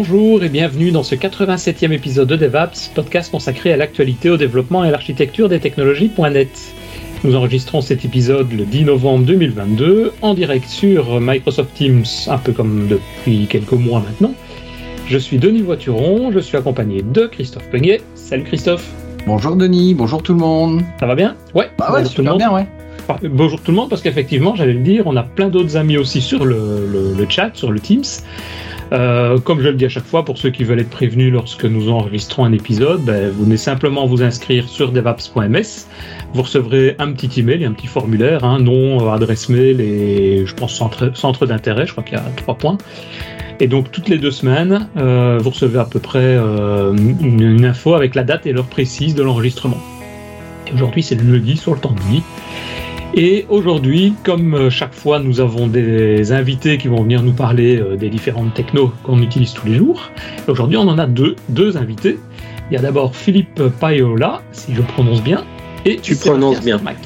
Bonjour et bienvenue dans ce 87e épisode de DevApps, podcast consacré à l'actualité, au développement et à l'architecture des technologies.net. Nous enregistrons cet épisode le 10 novembre 2022 en direct sur Microsoft Teams, un peu comme depuis quelques mois maintenant. Je suis Denis Voituron, je suis accompagné de Christophe Peguet. Salut Christophe. Bonjour Denis, bonjour tout le monde. Ça va bien? Ouais, bah ouais, super bien, ouais. Bonjour tout le monde, parce qu'effectivement, j'allais le dire, on a plein d'autres amis aussi sur le, le chat, sur le Teams. Euh, comme je le dis à chaque fois, pour ceux qui veulent être prévenus lorsque nous enregistrons un épisode, ben, vous venez simplement vous inscrire sur devaps.ms. Vous recevrez un petit email et un petit formulaire, hein, nom, euh, adresse mail et je pense centre, centre d'intérêt, je crois qu'il y a trois points. Et donc toutes les deux semaines, euh, vous recevez à peu près une, une, info avec la date et l'heure précise de l'enregistrement. Aujourd'hui c'est le lundi sur le temps de nuit. Et aujourd'hui, comme euh, chaque fois, nous avons des invités qui vont venir nous parler euh, des différentes technos qu'on utilise tous les jours. Aujourd'hui, on en a deux, deux invités. Il y a d'abord Philippe Paiola, si je prononce bien, et tu prononces bien. Mac.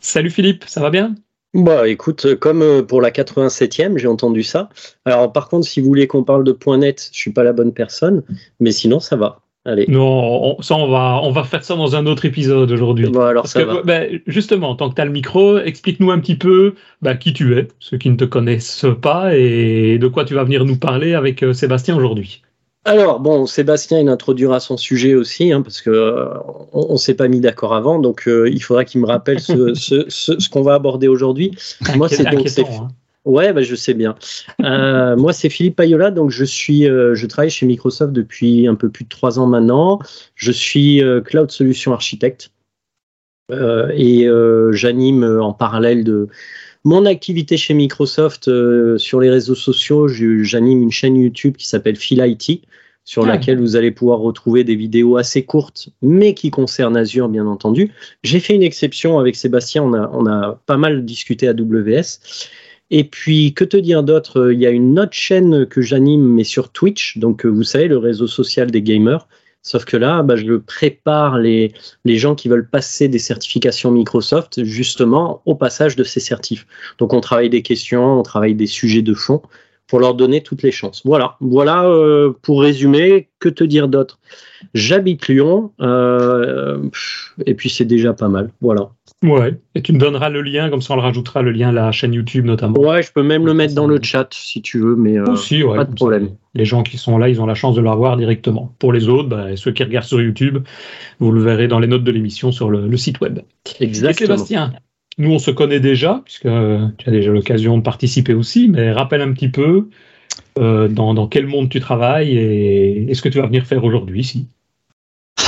Salut Philippe, ça va bien? Bah écoute, comme euh, pour la 87e, j'ai entendu ça. Alors par contre, si vous voulez qu'on parle de point net, je suis pas la bonne personne, mais sinon ça va. Allez. Non, ça on va, on va faire ça dans un autre épisode aujourd'hui. Bon, alors ça va. Ben, justement, tant que tu as le micro, explique-nous un petit peu ben, qui tu es, ceux qui ne te connaissent pas, et de quoi tu vas venir nous parler avec euh, Sébastien aujourd'hui. Alors, bon, Sébastien, il introduira son sujet aussi, hein, parce que euh, on, ne s'est pas mis d'accord avant, donc euh, il faudra qu'il me rappelle ce, ce, ce, qu'on va aborder aujourd'hui. Moi, c'est donc. Hein. Ouais, bah, je sais bien. Euh, moi, c'est Philippe Payola, donc je suis, je travaille chez Microsoft depuis un peu plus de trois ans maintenant. Je suis cloud solution architecte et j'anime en parallèle de mon activité chez Microsoft sur les réseaux sociaux. J'anime une chaîne YouTube qui s'appelle Phil IT sur ah. laquelle vous allez pouvoir retrouver des vidéos assez courtes, mais qui concernent Azure, bien entendu. J'ai fait une exception avec Sébastien, on a, on a pas mal discuté AWS. Et puis, que te dire d'autre? Il y a une autre chaîne que j'anime, mais sur Twitch, donc euh, vous savez, le réseau social des gamers. Sauf que là, bah, je prépare les, les gens qui veulent passer des certifications Microsoft, justement, au passage de ces certifs. Donc, on travaille des questions, on travaille des sujets de fond pour leur donner toutes les chances. Voilà, voilà euh, pour résumer, que te dire d'autre? J'habite Lyon, euh, et puis c'est déjà pas mal, voilà. Ouais, et tu me donneras le lien, comme ça on le rajoutera, le lien à la chaîne YouTube notamment. Ouais, je peux même le mettre dans le chat si tu veux, mais euh, Aussi, ouais, pas de problème. les gens qui sont là, ils ont la chance de le voir directement. Pour les autres, bah, ceux qui regardent sur YouTube, vous le verrez dans les notes de l'émission sur le, le, site web. Exactement. Et Sébastien, nous, on se connaît déjà, puisque tu as déjà l'occasion de participer aussi, mais rappelle un petit peu euh, dans, dans, quel monde tu travailles et, ce que tu vas venir faire aujourd'hui ici.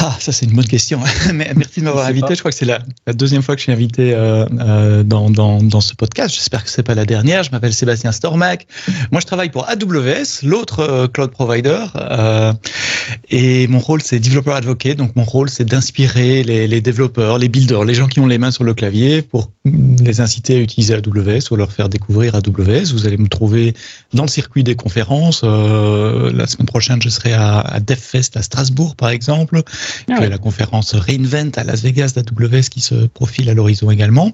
Ah, ça c'est une bonne question. Merci de m'avoir invité. Je crois que c'est la, la, deuxième fois que je suis invité euh, euh, dans, dans, dans, ce podcast. J'espère que c'est pas la dernière. Je m'appelle Sébastien Stormac. Moi, je travaille pour AWS, l'autre euh, cloud provider, euh, et mon rôle c'est developer advocate. Donc mon rôle c'est d'inspirer les, les, développeurs, les builders, les gens qui ont les mains sur le clavier pour les inciter à utiliser AWS ou leur faire découvrir AWS. Vous allez me trouver dans le circuit des conférences. Euh, la semaine prochaine, je serai à, à DevFest à Strasbourg, par exemple. Ah a la conférence Reinvent à Las Vegas d'AWS qui se profile à l'horizon également.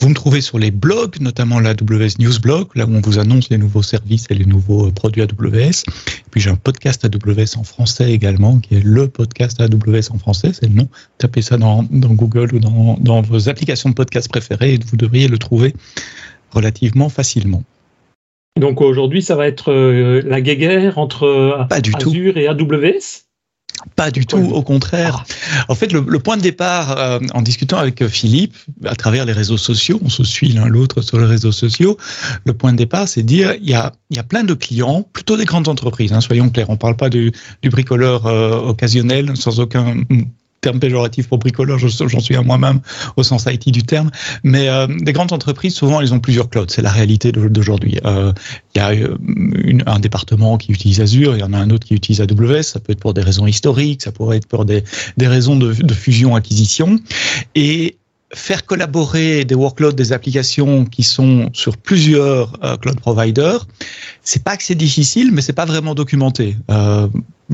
Vous me trouvez sur les blogs, notamment l'AWS News Blog, là où on vous annonce les nouveaux services et les nouveaux produits AWS. Et puis j'ai un podcast AWS en français également, qui est le podcast AWS en français, c'est le nom. Tapez ça dans, dans Google ou dans, dans vos applications de podcast préférées et vous devriez le trouver relativement facilement. Donc aujourd'hui, ça va être euh, la guéguerre entre Pas du Azure tout. et AWS pas du tout, au contraire. En fait, le, point de départ, euh, en discutant avec Philippe, à travers les réseaux sociaux, on se suit l'un l'autre sur les réseaux sociaux, le point de départ, c'est dire, il y a, il y a plein de clients, plutôt des grandes entreprises, hein, soyons clairs, on ne parle pas du, du bricoleur euh, occasionnel, sans aucun terme péjoratif pour bricoleur, j'en suis à moi-même au sens IT du terme, mais euh, des grandes entreprises, souvent, elles ont plusieurs clouds, c'est la réalité d'aujourd'hui. Euh, il y a euh, une, un département qui utilise Azure, il y en a un autre qui utilise AWS, ça peut être pour des raisons historiques, ça pourrait être pour des, des raisons de, de fusion-acquisition, et faire collaborer des workloads, des applications qui sont sur plusieurs euh, cloud providers, c'est pas que c'est difficile, mais c'est pas vraiment documenté. Euh,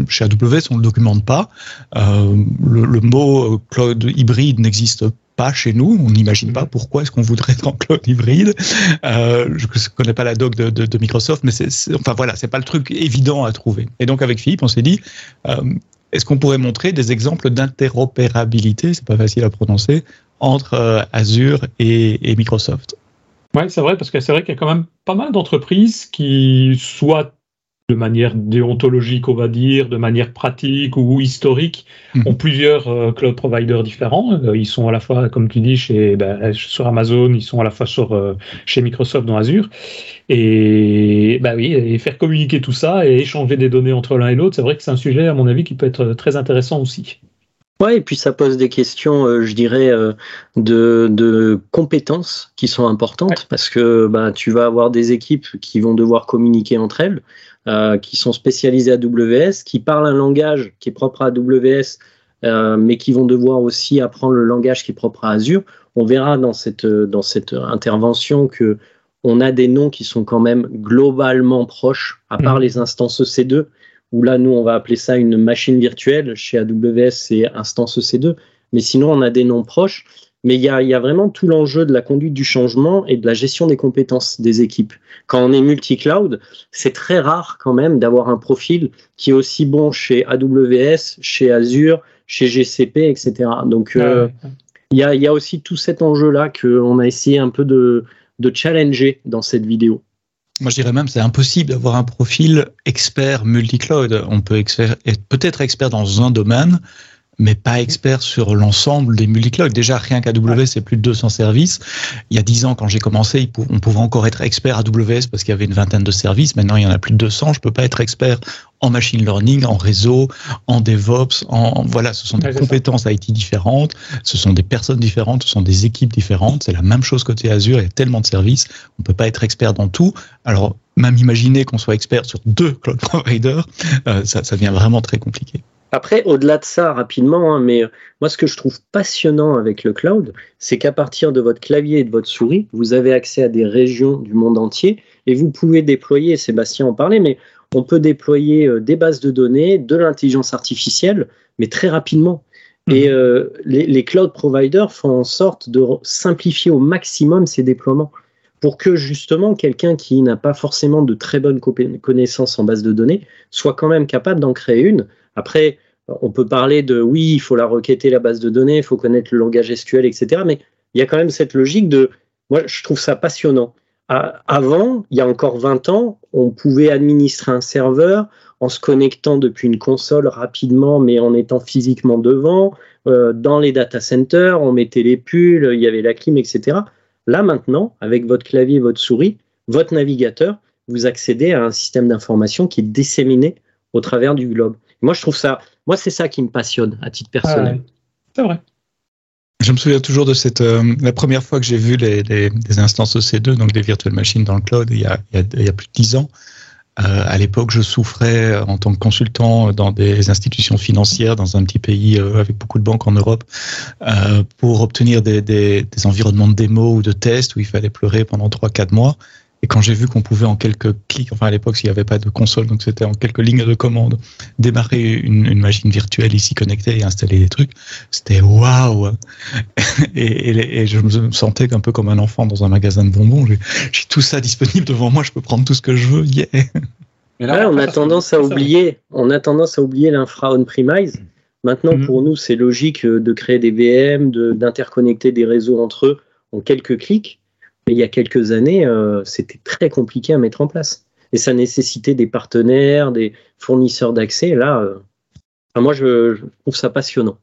chez AWS, on ne le documente pas. le, mot cloud hybride n'existe pas chez nous. On n'imagine pas pourquoi est-ce qu'on voudrait être en cloud hybride. je ne connais pas la doc de, Microsoft, mais c'est, enfin voilà, c'est pas le truc évident à trouver. Et donc avec Philippe, on s'est dit, est-ce qu'on pourrait montrer des exemples d'interopérabilité, c'est pas facile à prononcer, entre euh, Azure et, Microsoft? Oui, c'est vrai, parce que c'est vrai qu'il y a quand même pas mal d'entreprises qui, soit de manière déontologique, on va dire, de manière pratique ou historique, mhm. ont plusieurs euh, cloud providers différents. Euh, ils sont à la fois, comme tu dis, chez, ben, sur Amazon, ils sont à la fois sur, euh, chez Microsoft dans Azure. Et bah oui, et faire communiquer tout ça et échanger des données entre l'un et l'autre, c'est vrai que c'est un sujet, à mon avis, qui peut être très intéressant aussi. Ouais, et puis ça pose des questions, je dirais, de, de, compétences qui sont importantes parce que bah, tu vas avoir des équipes qui vont devoir communiquer entre elles. Euh, qui sont spécialisés à AWS, qui parlent un langage qui est propre à AWS, euh, mais qui vont devoir aussi apprendre le langage qui est propre à Azure. On verra dans cette, dans cette intervention que on a des noms qui sont quand même globalement proches, à part mhm. les instances EC2, où là, nous, on va appeler ça une machine virtuelle. Chez AWS, c'est instance EC2. Mais sinon, on a des noms proches. Mais il y a, vraiment tout l'enjeu de la conduite du changement et de la gestion des compétences des équipes. Quand on est multi-cloud, c'est très rare quand même d'avoir un profil qui est aussi bon chez AWS, chez Azure, chez GCP, etc. Donc, euh, il y, a, aussi tout cet enjeu-là qu'on a essayé un peu de, de challenger dans cette vidéo. Moi, je dirais même c'est impossible d'avoir un profil expert multi-cloud. On peut être peut-être expert dans un domaine, mais pas expert sur l'ensemble des multiclouds. Déjà, rien qu'AWS, c'est plus de 200 services. Il y a 10 ans, quand j'ai commencé, on pouvait encore être expert AWS parce qu'il y avait une vingtaine de services. Maintenant, il y en a plus de 200. Je peux pas être expert en machine learning, en réseau, en DevOps, en voilà, ce sont des compétences IT différentes, ce sont des personnes différentes, ce sont des équipes différentes. C'est la même chose côté Azure. Il y a tellement de services, on peut pas être expert dans tout. Alors, même imaginer qu'on soit expert sur deux cloud providers, euh, ça, ça devient vraiment très compliqué. Après, au-delà de ça, rapidement, hein, mais euh, moi, ce que je trouve passionnant avec le cloud, c'est qu'à partir de votre clavier et de votre souris, vous avez accès à des régions du monde entier et vous pouvez déployer, Sébastien en parlait, mais on peut déployer euh, des bases de données, de l'intelligence artificielle, mais très rapidement. Et mhm. euh, les, les, cloud providers font en sorte de simplifier au maximum ces déploiements pour que justement quelqu'un qui n'a pas forcément de très bonnes connaissances en base de données soit quand même capable d'en créer une. Après, on peut parler de oui, il faut la requêter la base de données, il faut connaître le langage SQL, etc. Mais il y a quand même cette logique de, moi, je trouve ça passionnant. Avant, il y a encore 20 ans, on pouvait administrer un serveur en se connectant depuis une console rapidement, mais en étant physiquement devant. Euh, dans les data centers, on mettait les pulls, il y avait la clim, etc. Là maintenant, avec votre clavier votre souris, votre navigateur, vous accédez à un système d'information qui est disséminé au travers du globe. Moi, je trouve ça, moi, c'est ça qui me passionne à titre personnel. c'est vrai. Je me souviens toujours de cette euh, la première fois que j'ai vu les, instances EC2, donc des virtual machines dans le cloud, il y a, plus de dix ans. Euh, à l'époque, je souffrais euh, en tant que consultant dans des institutions financières dans un petit pays avec beaucoup de banques en Europe pour obtenir des, des, environnements de démo ou de test où il fallait pleurer pendant 3-4 mois. Et quand j'ai vu qu'on pouvait en quelques clics, enfin à l'époque s'il n'y avait pas de console, donc c'était en quelques lignes de commande, démarrer une, machine virtuelle ici connectée et installer des trucs, c'était waouh et, et, je me sentais un peu comme un enfant dans un magasin de bonbons. J'ai tout ça disponible devant moi, je peux prendre tout ce que je veux. Yeah. là, on a tendance à oublier, on a tendance à oublier l'infra on-premise. Maintenant, mhm. pour nous, c'est logique de créer des VM, d'interconnecter des réseaux entre eux en quelques clics. Mais il y a quelques années, euh, c'était très compliqué à mettre en place. Et ça nécessitait des partenaires, des fournisseurs d'accès. Là, euh, moi, je, trouve ça passionnant.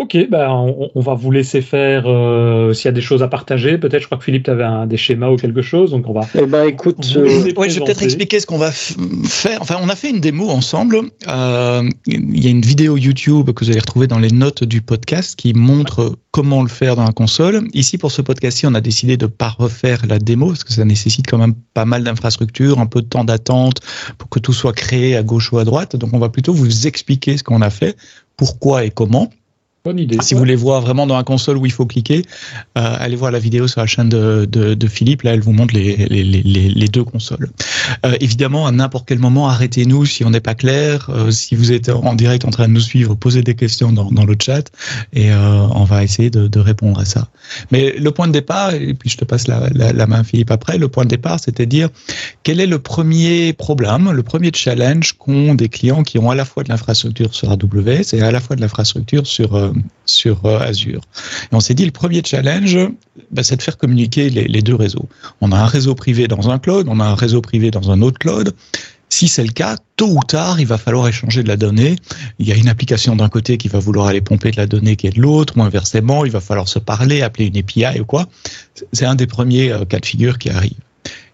Ok, ben on, va vous laisser faire euh, s'il y a des choses à partager. Peut-être, je crois que Philippe, tu avais un, des schémas ou quelque chose, donc on va. Eh ben, écoute, je vais peut-être expliquer ce qu'on va faire. Enfin, on a fait une démo ensemble. Il y a une vidéo YouTube que vous allez retrouver dans les notes du podcast qui montre comment le faire dans la console. Ici, pour ce podcast-ci, on a décidé de ne pas refaire la démo parce que ça nécessite quand même pas mal d'infrastructures, un peu de temps d'attente pour que tout soit créé à gauche ou à droite. Donc, on va plutôt vous expliquer ce qu'on a fait, pourquoi et comment. Si vous voulez voir vraiment dans un console où il faut cliquer, euh, allez voir la vidéo sur la chaîne de, de, de Philippe. Là, elle vous montre les, les, les, les deux consoles. Euh, évidemment, à n'importe quel moment, arrêtez-nous si on n'est pas clair. Euh, si vous êtes en direct en train de nous suivre, posez des questions dans, dans le chat et euh, on va essayer de, de, répondre à ça. Mais le point de départ, et puis je te passe la, la, la main Philippe après, le point de départ, c'était dire quel est le premier problème, le premier challenge qu'ont des clients qui ont à la fois de l'infrastructure sur AWS et à la fois de l'infrastructure sur euh, sur euh, Azure. Et on s'est dit, le premier challenge, bah, c'est de faire communiquer les, les, deux réseaux. On a un réseau privé dans un cloud, on a un réseau privé dans un autre cloud. Si c'est le cas, tôt ou tard, il va falloir échanger de la donnée. Il y a une application d'un côté qui va vouloir aller pomper de la donnée qui est de l'autre, ou inversement, il va falloir se parler, appeler une API ou quoi. C'est un des premiers euh, cas de figure qui arrive.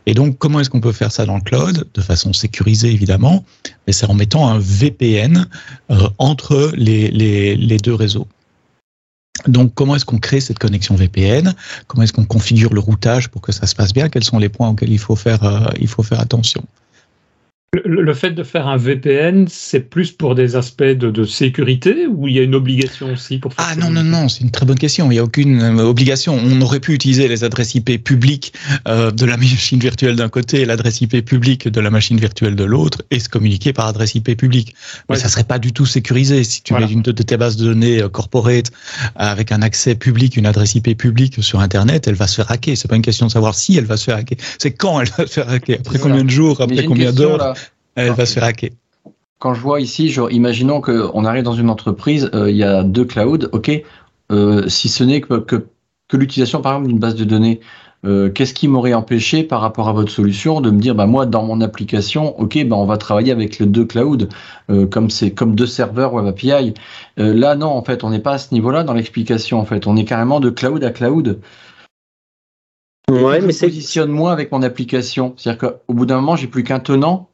Et donc, comment est-ce qu'on peut faire ça dans le cloud? De façon sécurisée, évidemment, mais c'est en mettant un VPN euh, entre les, les, les deux réseaux. Donc, comment est-ce qu'on crée cette connexion VPN Comment est-ce qu'on configure le routage pour que ça se passe bien? Quels sont les points auxquels il faut faire, euh, il faut faire attention? Le, le, fait de faire un VPN, c'est plus pour des aspects de, de, sécurité ou il y a une obligation aussi pour faire Ah non, non, non, c'est une très bonne question. Il n'y a aucune euh, obligation. On aurait pu utiliser les adresses IP publiques euh, de la machine virtuelle d'un côté et l'adresse IP publique de la machine virtuelle de l'autre et se communiquer par adresse IP publique. Mais ouais. ça serait pas du tout sécurisé. Si tu voilà. mets une de, de, tes bases de données euh, corporate avec un accès public, une adresse IP publique sur Internet, elle va se faire hacker. C'est pas une question de savoir si elle va se faire hacker. C'est quand elle va se faire hacker. Après combien de jours, après combien d'heures elle va se faire hacker. Quand je vois ici, genre, imaginons qu'on arrive dans une entreprise, euh, il y a deux clouds, ok, euh, si ce n'est que, que, que l'utilisation par exemple d'une base de données, euh, qu'est-ce qui m'aurait empêché par rapport à votre solution de me dire, bah moi dans mon application, ok, bah on va travailler avec les deux clouds, euh, comme c'est comme deux serveurs Web API. Euh, là non, en fait, on n'est pas à ce niveau-là dans l'explication. En fait, on est carrément de cloud à cloud. Ouais, mais c'est positionne moi avec mon application. C'est-à-dire qu'au bout d'un moment, j'ai plus qu'un tenant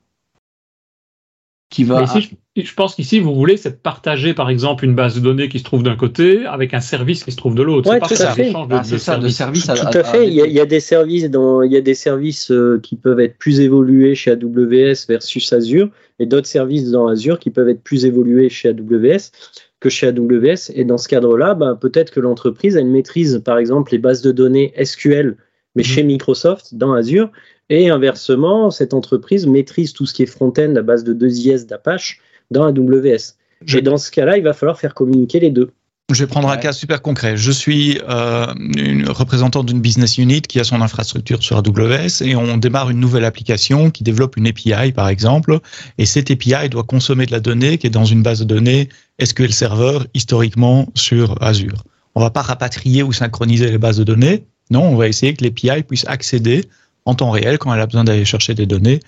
qui va. Ici, je, je, pense qu'ici, vous voulez, c'est de partager, par exemple, une base de données qui se trouve d'un côté avec un service qui se trouve de l'autre. Ouais, tout à fait. De, ah, de ça, de service. Tout, à, tout à, fait. Il y, a, il y, a, des services dans, il y a des services euh, qui peuvent être plus évolués chez AWS versus Azure, et d'autres services dans Azure qui peuvent être plus évolués chez AWS que chez AWS. Et dans ce cadre-là, bah, peut-être que l'entreprise une maîtrise, par exemple, les bases de données SQL, mais mmh. chez Microsoft dans Azure, et inversement, cette entreprise maîtrise tout ce qui est front-end à base de 2IS d'Apache dans AWS. Je... Et dans ce cas-là, il va falloir faire communiquer les deux. Je vais prendre ouais. un cas super concret. Je suis euh, une représentante d'une business unit qui a son infrastructure sur AWS et on démarre une nouvelle application qui développe une API, par exemple, et cette API doit consommer de la donnée qui est dans une base de données SQL Server historiquement sur Azure. On va pas rapatrier ou synchroniser les bases de données. Non, on va essayer que l'API puisse accéder en temps réel quand elle a besoin d'aller chercher des données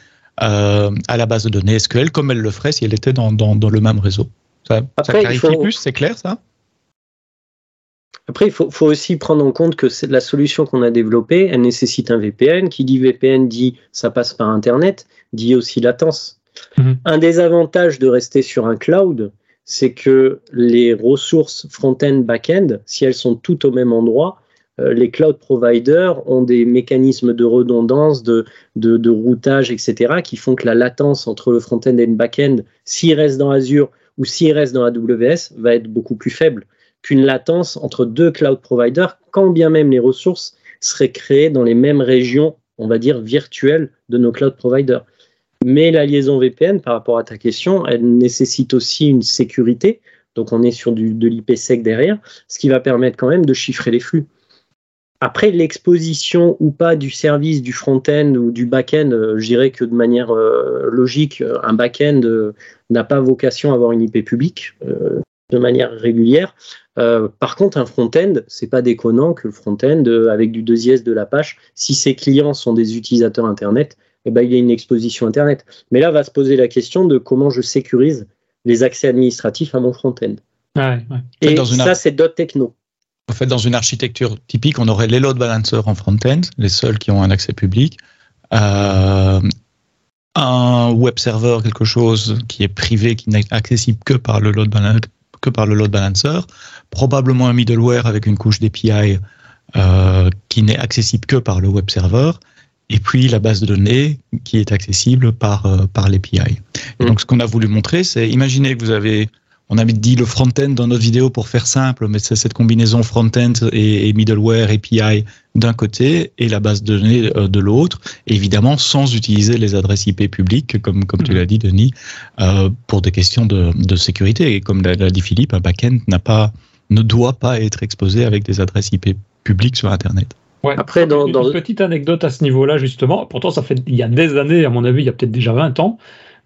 euh, à la base de données SQL, comme elle le ferait si elle était dans, dans, dans le même réseau. Ça, Après, ça clarifie faut... plus, c'est clair ça? Après, il faut, faut, aussi prendre en compte que la solution qu'on a développée, elle nécessite un VPN. Qui dit VPN dit ça passe par Internet, dit aussi latence. -hmm. Un des avantages de rester sur un cloud, c'est que les ressources front-end, back-end, si elles sont toutes au même endroit, les cloud providers ont des mécanismes de redondance, de, routage, etc., qui font que la latence entre le front-end et le back-end, s'il reste dans Azure ou s'il reste dans AWS, va être beaucoup plus faible qu'une latence entre deux cloud providers, quand bien même les ressources seraient créées dans les mêmes régions, on va dire, virtuelles de nos cloud providers. Mais la liaison VPN, par rapport à ta question, elle nécessite aussi une sécurité. Donc on est sur de l'IPsec derrière, ce qui va permettre quand même de chiffrer les flux. Après, l'exposition ou pas du service du front-end ou du back-end, euh, je dirais que de manière euh, logique, euh, un back-end n'a pas vocation à avoir une IP publique de manière régulière. Euh, par contre, un front-end, c'est pas déconnant que le front-end, avec du 2IS de l'Apache, si ses clients sont des utilisateurs Internet, eh ben, il y a une exposition Internet. Mais là, va se poser la question de comment je sécurise les accès administratifs à mon front-end. Ouais, ouais. Et ça, c'est d'autres technos. En fait, dans une architecture typique, on aurait les load balancers en front-end, les seuls qui ont un accès public, euh, un web server, quelque chose qui est privé, qui n'est accessible que par le load balancer, que par le load balancer, probablement un middleware avec une couche d'API euh, qui n'est accessible que par le web server, et puis la base de données qui est accessible par, euh, par l'API. Mmh. donc ce qu'on a voulu montrer, c'est imaginez que vous avez on avait dit le front-end dans notre vidéo pour faire simple, mais c'est cette combinaison front-end et, middleware, API d'un côté et la base de données euh, de l'autre, évidemment sans utiliser les adresses IP publiques, comme, comme tu mhm. l'as dit, Denis, euh, pour des questions de, de sécurité. Et comme l'a dit Philippe, un back-end n'a pas, ne doit pas être exposé avec des adresses IP publiques sur Internet. Ouais. Après, dans, une, une petite anecdote à ce niveau-là, justement, pourtant ça fait il y a des années, à mon avis, il y a peut-être déjà 20 ans,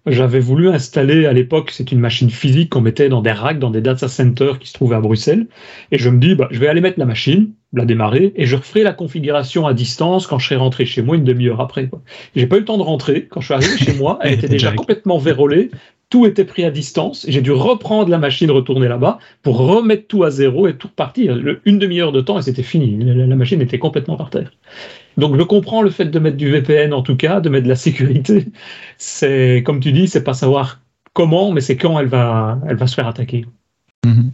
j'avais voulu installer à l'époque, c'est une machine physique qu'on mettait dans des racks, dans des data centers qui se trouvaient à Bruxelles. Et je me dis, bah, je vais aller mettre la machine, la démarrer, et je referai la configuration à distance quand je serai rentré chez moi une demi-heure après. J'ai pas eu le temps de rentrer. Quand je suis arrivé chez moi, elle était déjà complètement vérolée. Tout était pris à distance. J'ai dû reprendre la machine, retourner là-bas pour remettre tout à zéro et tout repartir. Une demi-heure de temps et c'était fini. La machine était complètement par terre. Donc je comprends le fait de mettre du VPN en tout cas, de mettre de la sécurité. C'est comme tu dis, c'est pas savoir comment, mais c'est quand elle va, elle va se faire attaquer. Mhm.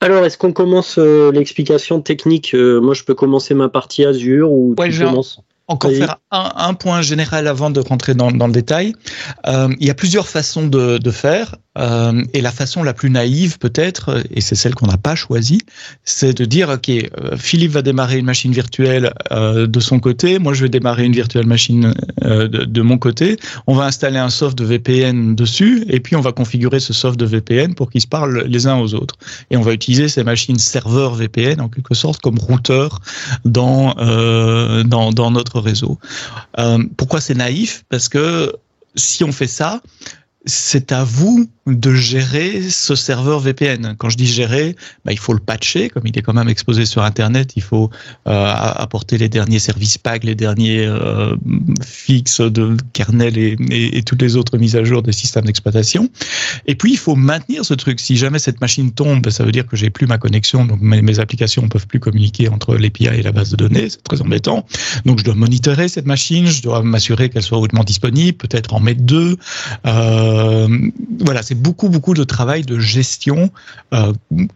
Alors, est-ce qu'on commence euh, l'explication technique euh, Moi, je peux commencer ma partie Azure ou ouais, tu commences? Encore faire un, point général avant de rentrer dans, le détail. Euh, il y a plusieurs façons de, de faire. Euh, et la façon la plus naïve peut-être, et c'est celle qu'on n'a pas choisie, c'est de dire, OK, euh, Philippe va démarrer une machine virtuelle euh, de son côté, moi je vais démarrer une virtuelle machine de, mon côté, on va installer un soft de VPN dessus, et puis on va configurer ce soft de VPN pour qu'ils se parlent les uns aux autres. Et on va utiliser ces machines serveurs VPN en quelque sorte comme routeur dans, dans, dans, notre réseau. pourquoi c'est naïf? Parce que si on fait ça, c'est à vous de gérer ce serveur VPN. Quand je dis gérer, bah, il faut le patcher, comme il est quand même exposé sur Internet, il faut euh, apporter les derniers services PAG, les derniers euh, fixes de kernel et, toutes les autres mises à jour des systèmes d'exploitation. Et puis, il faut maintenir ce truc. Si jamais cette machine tombe, ça veut dire que j'ai plus ma connexion, donc mes, mes applications ne peuvent plus communiquer entre l'API et la base de données. C'est très embêtant. Donc, je dois monitorer cette machine, je dois m'assurer qu'elle soit hautement disponible, peut-être en mettre deux. Euh, voilà, c'est beaucoup, beaucoup de travail de gestion euh,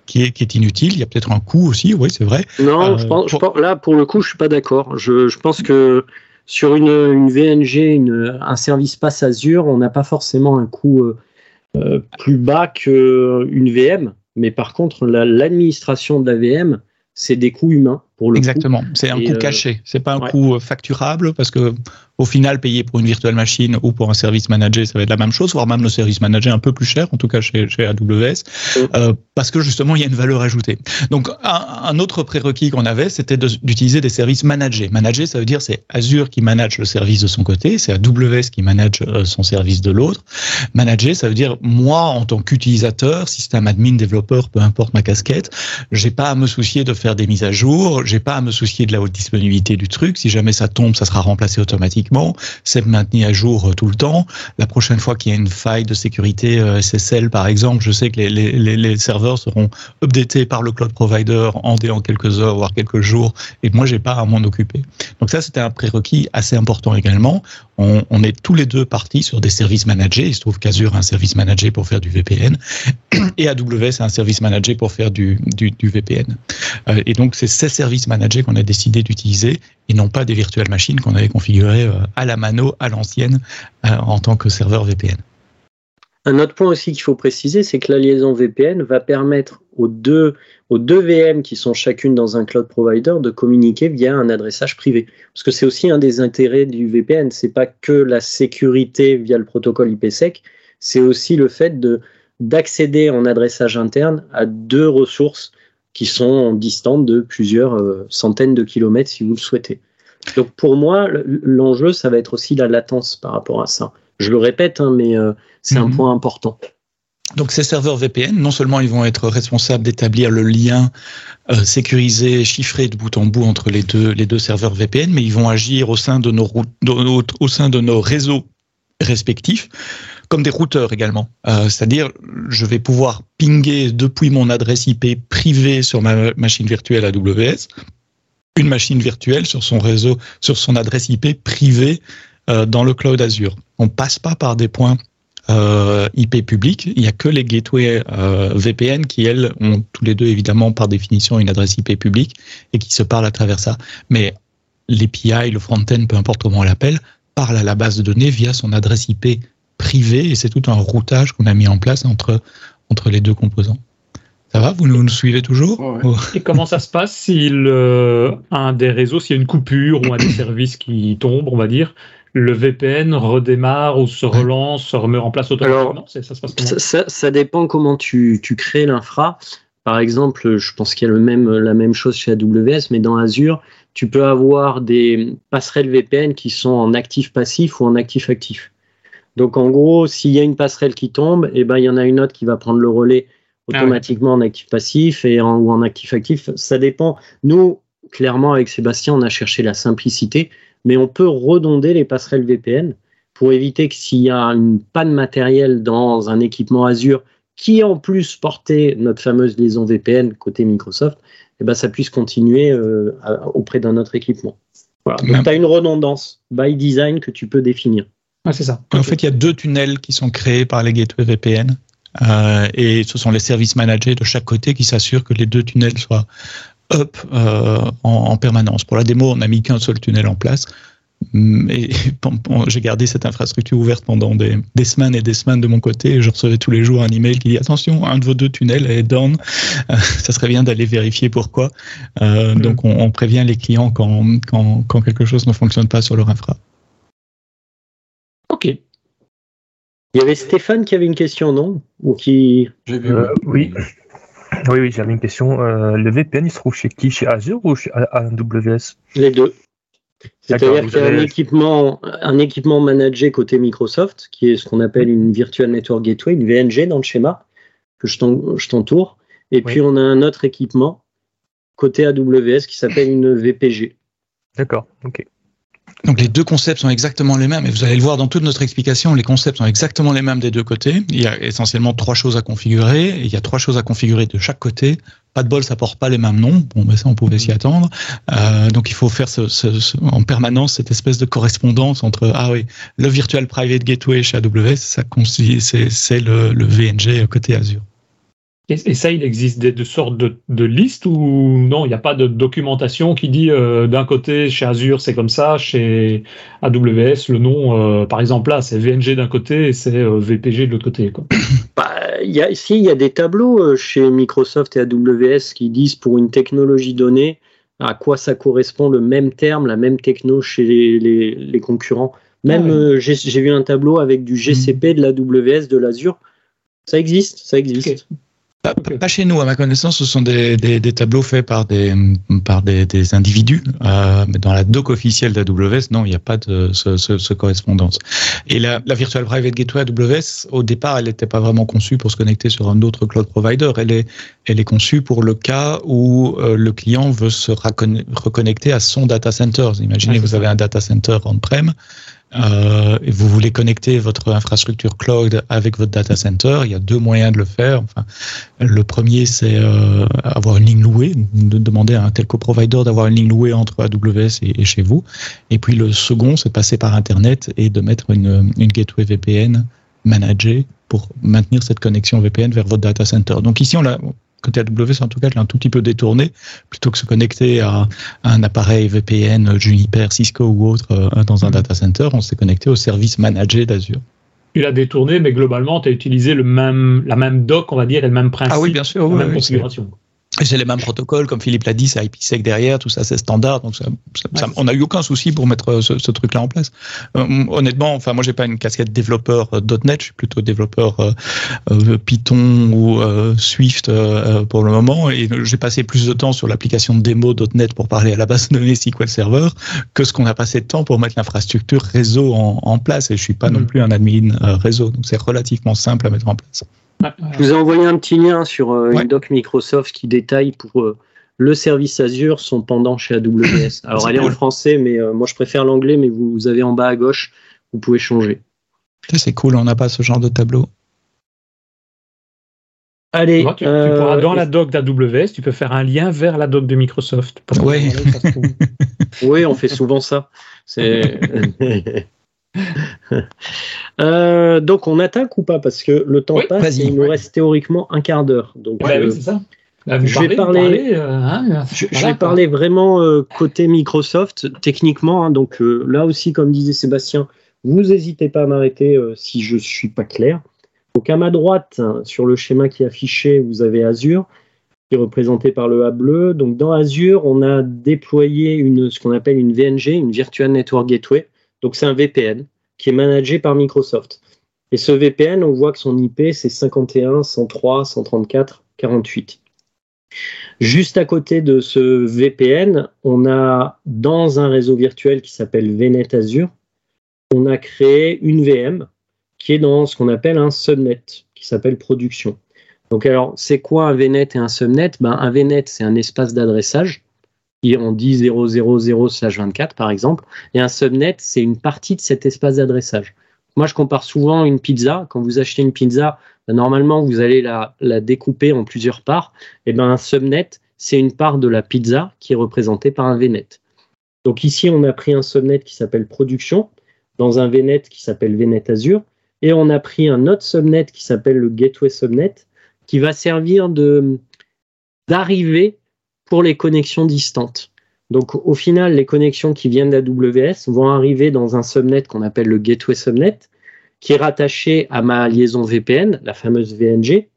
qui, est, qui est inutile. Il y a peut-être un coût aussi, oui, c'est vrai. Non, je pense, là, pour le coup, je suis pas d'accord. Je, je, pense que sur une, une VNG, une, un service passe Azure, on n'a pas forcément un coût euh, euh plus bas qu'une VM. Mais par contre, l'administration de la VM, c'est des coûts humains. Pour le Exactement, c'est un coût euh, caché, c'est pas un coût facturable parce que au final, payer pour une virtuelle machine ou pour un service manager, ça va être la même chose, voire même le service manager un peu plus cher, en tout cas chez, chez AWS, euh, parce que justement, il y a une valeur ajoutée. Donc, un, autre prérequis qu'on avait, c'était d'utiliser des services managés. Manager, ça veut dire c'est Azure qui manage le service de son côté, c'est AWS qui manage euh, son service de l'autre. Manager, ça veut dire moi, en tant qu'utilisateur, système admin, développeur, peu importe ma casquette, j'ai pas à me soucier de faire des mises à jour, j'ai pas à me soucier de la haute disponibilité du truc. Si jamais ça tombe, ça sera remplacé automatiquement c'est maintenu à jour euh, tout le temps. La prochaine fois qu'il y a une faille de sécurité euh, SSL, par exemple, je sais que les, serveurs seront updatés par le cloud provider en, en quelques heures, voire quelques jours, et moi, j'ai pas à m'en occuper. Donc ça, c'était un prérequis assez important également. On, est tous les deux partis sur des services managés. Il se trouve qu'Azure a un service managé pour faire du VPN et AWS a un service managé pour faire du, VPN. Euh, et donc, c'est ces services managés qu'on a décidé d'utiliser et non pas des virtuelles machines qu'on avait configurées euh, à la mano, à l'ancienne, euh, en tant que serveur VPN. Un autre point aussi qu'il faut préciser, c'est que la liaison VPN va permettre aux deux, aux deux VM qui sont chacune dans un cloud provider de communiquer via un adressage privé. Parce que c'est aussi un des intérêts du VPN. C'est pas que la sécurité via le protocole IPsec, c'est aussi le fait de d'accéder en adressage interne à deux ressources qui sont distantes de plusieurs euh, centaines de kilomètres si vous le souhaitez. Donc pour moi, l'enjeu, ça va être aussi la latence par rapport à ça. Je le répète, hein, mais euh, c'est un mhm. point important. Donc ces serveurs VPN, non seulement ils vont être responsables d'établir le lien euh, sécurisé, chiffré de bout en bout entre les deux, les deux serveurs VPN, mais ils vont agir au sein de nos, au sein de nos réseaux respectifs comme des routeurs également. Euh, c'est-à-dire, je vais pouvoir pinguer depuis mon adresse IP privée sur ma machine virtuelle AWS, une machine virtuelle sur son réseau, sur son adresse IP privée euh, dans le cloud Azure. On passe pas par des points euh, IP publics. Il n'y a que les gateways VPN qui, elles, ont tous les deux, évidemment, par définition, une adresse IP publique et qui se parlent à travers ça. Mais l'API, le front-end, peu importe comment on l'appelle, parle à la base de données via son adresse IP privé et c'est tout un routage qu'on a mis en place entre, entre les deux composants. Ça va? Vous nous, nous suivez toujours? Ouais, ouais. Et comment ça se passe si le, un des réseaux, s'il y a une coupure ou un des services qui tombe, on va dire, le VPN redémarre ou se relance, se remet en place automatiquement Ça se passe comment Ça, ça- ça dépend comment tu, tu crées l'infra. Par exemple, je pense qu'il y a le même, la même chose chez AWS, mais dans Azure, tu peux avoir des passerelles VPN qui sont en actif passif ou en actif actif. Donc en gros, s'il y a une passerelle qui tombe, eh ben, il y en a une autre qui va prendre le relais Ah automatiquement en actif passif et en, ou en actif actif. Ça dépend. Nous, clairement, avec Sébastien, on a cherché la simplicité, mais on peut redonder les passerelles VPN pour éviter que s'il y a une panne matérielle dans un équipement Azure qui en plus portait notre fameuse liaison VPN côté Microsoft, eh ben, ça puisse continuer euh, à- auprès d'un autre équipement. Voilà. Donc tu as une redondance by design que tu peux définir. Ouais, c'est ça. En fait, il y a deux tunnels qui sont créés par les gateways VPN. euh, et ce sont les services managés de chaque côté qui s'assurent que les deux tunnels soient up euh, en, en permanence. Pour la démo, on n'a mis qu'un seul tunnel en place. Mais bon, bon, j'ai gardé cette infrastructure ouverte pendant des, des semaines et des semaines de mon côté. Et je recevais tous les jours un email qui dit attention, un de vos deux tunnels est down. Euh, ça serait bien d'aller vérifier pourquoi. Euh, Mm. Donc, on, on prévient les clients quand, quand, quand quelque chose ne fonctionne pas sur leur infra. Ok. Il y avait Stéphane qui avait une question, non? Ou qui. Euh, oui. Oui, oui, j'avais une question. Euh, le VPN, il se trouve chez qui? Chez Azure ou chez AWS Les deux. C'est-à-dire qu'il y a un équipement, un équipement managé côté Microsoft, qui est ce qu'on appelle une Virtual Network Gateway, une VNG dans le schéma, que je t'entoure. Et puis on a un autre équipement côté AWS qui s'appelle une VPG. D'accord, ok. Donc les deux concepts sont exactement les mêmes et vous allez le voir dans toute notre explication, les concepts sont exactement les mêmes des deux côtés. Il y a essentiellement trois choses à configurer et il y a trois choses à configurer de chaque côté. Pas de bol, ça porte pas les mêmes noms. Bon, mais ça on pouvait s'y attendre. Euh, donc il faut faire ce, ce- ce- en permanence cette espèce de correspondance entre ah oui le virtual private gateway chez AWS, ça c'est le, le VNG côté Azure. Et, et ça, il existe des, de sortes de, de listes ou non Il n'y a pas de documentation qui dit euh, d'un côté chez Azure c'est comme ça, chez AWS le nom, euh, par exemple là c'est VNG d'un côté et c'est euh, VPG de l'autre côté. Quoi. Bah, il y a, ici, il y a des tableaux chez Microsoft et AWS qui disent pour une technologie donnée à quoi ça correspond le même terme, la même techno chez les, les- les concurrents. Même Ah j'ai j'ai vu un tableau avec du GCP, de l'AWS, de l'Azure. Ça existe, ça existe. Pas, chez nous, à ma connaissance, ce sont des, des, des tableaux faits par des, par des, des individus, euh, mais dans la doc officielle d'AWS, non, il n'y a pas de ce, ce, ce correspondance. Et la, la Virtual Private Gateway AWS, au départ, elle n'était pas vraiment conçue pour se connecter sur un autre cloud provider. Elle est, elle est conçue pour le cas où euh, le client veut se reconnecter à son data center. Imaginez, vous ça. avez un data center on-prem. Euh, et vous voulez connecter votre infrastructure cloud avec votre data center, il y a deux moyens de le faire. Enfin, le premier, c'est euh, avoir une ligne louée, de demander à un telco provider d'avoir une ligne louée entre AWS et, et chez vous. Et puis le second, c'est de passer par Internet et de mettre une, une gateway VPN managée pour maintenir cette connexion VPN vers votre data center. Donc ici, on l'a côté AWS, en tout cas, je l'ai un tout petit peu détourné. Plutôt que se connecter à, un appareil VPN Juniper, Cisco ou autre euh, dans un Mhm. data center, on s'est connecté au service managé d'Azure. Tu l'as détourné, mais globalement tu as utilisé le même, la même doc, on va dire, et le même principe, Ah oui, bien sûr. la oui, même oui, configuration. C'est les mêmes protocoles, comme Philippe l'a dit, c'est IPsec derrière, tout ça c'est standard, donc ça, ça- Ouais, ça- c'est on n'a eu aucun souci pour mettre euh, ce, ce truc-là en place. Euh, honnêtement, enfin moi j'ai pas une casquette développeur euh, .NET, je suis plutôt développeur euh, euh, Python ou euh, Swift euh, pour le moment, et j'ai passé plus de temps sur l'application de démo .NET pour parler à la base de données SQL Server que ce qu'on a passé de temps pour mettre l'infrastructure réseau en, en place. Et je suis pas Mhm. non plus un admin réseau, donc c'est relativement simple à mettre en place. Je vous ai envoyé un petit lien sur euh, Ouais. une doc Microsoft qui détaille pour euh, le service Azure son pendant chez AWS. Alors elle est en français, mais euh, moi je préfère l'anglais, mais vous, vous avez en bas à gauche, vous pouvez changer. C'est cool, on n'a pas ce genre de tableau. Allez, Tu, vois, tu- tu pourras dans la doc d'AWS, tu peux faire un lien vers la doc de Microsoft. Ouais. Oui, on fait souvent ça. C'est. Euh, donc on attaque ou pas? Parce que le temps Oui, passe et il nous reste théoriquement un quart d'heure. Donc Ouais, euh, oui, c'est ça. Je vais parlez, parler- parlez, euh, hein, je, vais parler vraiment euh, côté Microsoft techniquement. hein. donc euh, là aussi, comme disait Sébastien, Vous n'hésitez pas à m'arrêter si je ne suis pas clair. Donc à ma droite, sur le schéma qui est affiché, vous avez Azure, qui est représenté par le A bleu. Donc dans Azure, on a déployé une, ce qu'on appelle une VNG, une Virtual Network Gateway. Donc c'est un VPN qui est managé par Microsoft. Et ce VPN, on voit que son IP, c'est 51, 103, 134, 48. Juste à côté de ce VPN, on a dans un réseau virtuel qui s'appelle VNet Azure, on a créé une VM qui est dans ce qu'on appelle un subnet, qui s'appelle production. Donc alors, c'est quoi un VNet et un subnet? Ben, Un VNet, c'est un espace d'adressage, on dit 000/24 par exemple, et un subnet, c'est une partie de cet espace d'adressage. Moi, je compare souvent une pizza. Quand vous achetez une pizza, ben, normalement, vous allez la, la, découper en plusieurs parts. Et ben, un subnet, c'est une part de la pizza qui est représentée par un VNet. Donc ici, on a pris un subnet qui s'appelle production, dans un VNet qui s'appelle VNet Azure, et on a pris un autre subnet qui s'appelle le Gateway Subnet, qui va servir de d'arrivée les connexions distantes. Donc au final, les connexions qui viennent d'AWS vont arriver dans un subnet qu'on appelle le Gateway Subnet, qui est rattaché à ma liaison VPN, la fameuse VNG.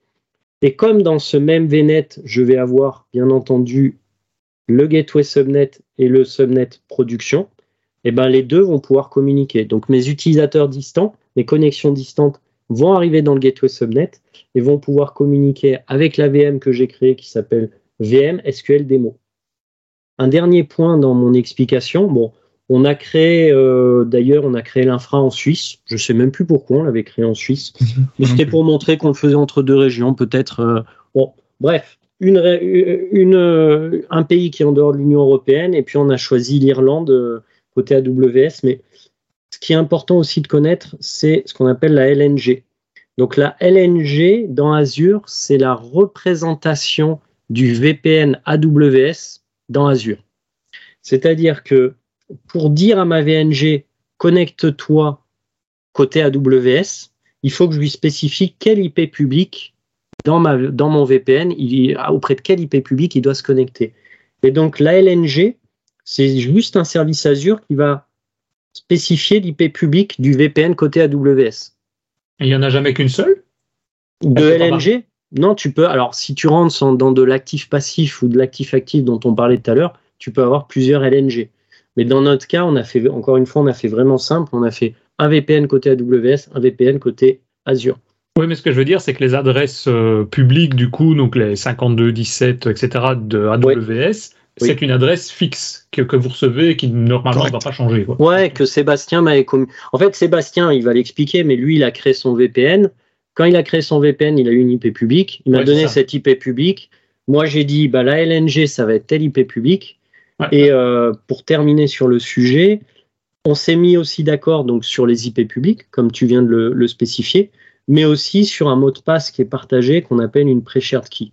Et comme dans ce même VNet, je vais avoir bien entendu le Gateway Subnet et le Subnet Production, et eh ben les deux vont pouvoir communiquer. Donc mes utilisateurs distants mes connexions distantes vont arriver dans le gateway subnet et vont pouvoir communiquer avec la VM que j'ai créée qui s'appelle VM SQL Demo. Un dernier point dans mon explication, bon, on a créé, euh, d'ailleurs, on a créé l'infra en Suisse. Je sais même plus pourquoi on l'avait créé en Suisse, mais c'était pour montrer qu'on le faisait entre deux régions, peut-être. Euh, bon, bref, une, une, un pays qui est en dehors de l'Union européenne, et puis on a choisi l'Irlande euh, côté AWS, mais ce qui est important aussi de connaître, c'est ce qu'on appelle la LNG. Donc la LNG dans Azure, c'est la représentation du VPN AWS dans Azure. C'est-à-dire que pour dire à ma VNG, connecte-toi côté AWS, il faut que je lui spécifie quel IP public dans, ma, dans mon VPN, il, auprès de quel IP public il doit se connecter. Et donc la LNG, c'est juste un service Azure qui va spécifier l'IP public du VPN côté AWS. Et il n'y en a jamais qu'une seule? De LNG Non, tu peux. Alors, si tu rentres dans de l'actif passif ou de l'actif actif dont on parlait tout à l'heure, tu peux avoir plusieurs LNG. Mais dans notre cas, on a fait, encore une fois, on a fait vraiment simple. On a fait un VPN côté AWS, un VPN côté Azure. Oui, mais ce que je veux dire, c'est que les adresses euh, publiques, du coup, donc les 52, 17, etc., de AWS, c'est une adresse fixe que, que, vous recevez et qui normalement ne va pas changer. Quoi. Ouais, que Sébastien m'avait commis. En fait, Sébastien, il va l'expliquer, mais lui, il a créé son VPN. Quand il a créé son VPN, il a eu une IP publique. Il m'a donné cette IP publique. Moi, j'ai dit, bah, la LNG, ça va être telle IP publique. Et euh, pour terminer sur le sujet, on s'est mis aussi d'accord donc sur les IP publiques, comme tu viens de le, le spécifier, mais aussi sur un mot de passe qui est partagé qu'on appelle une pre-shared key.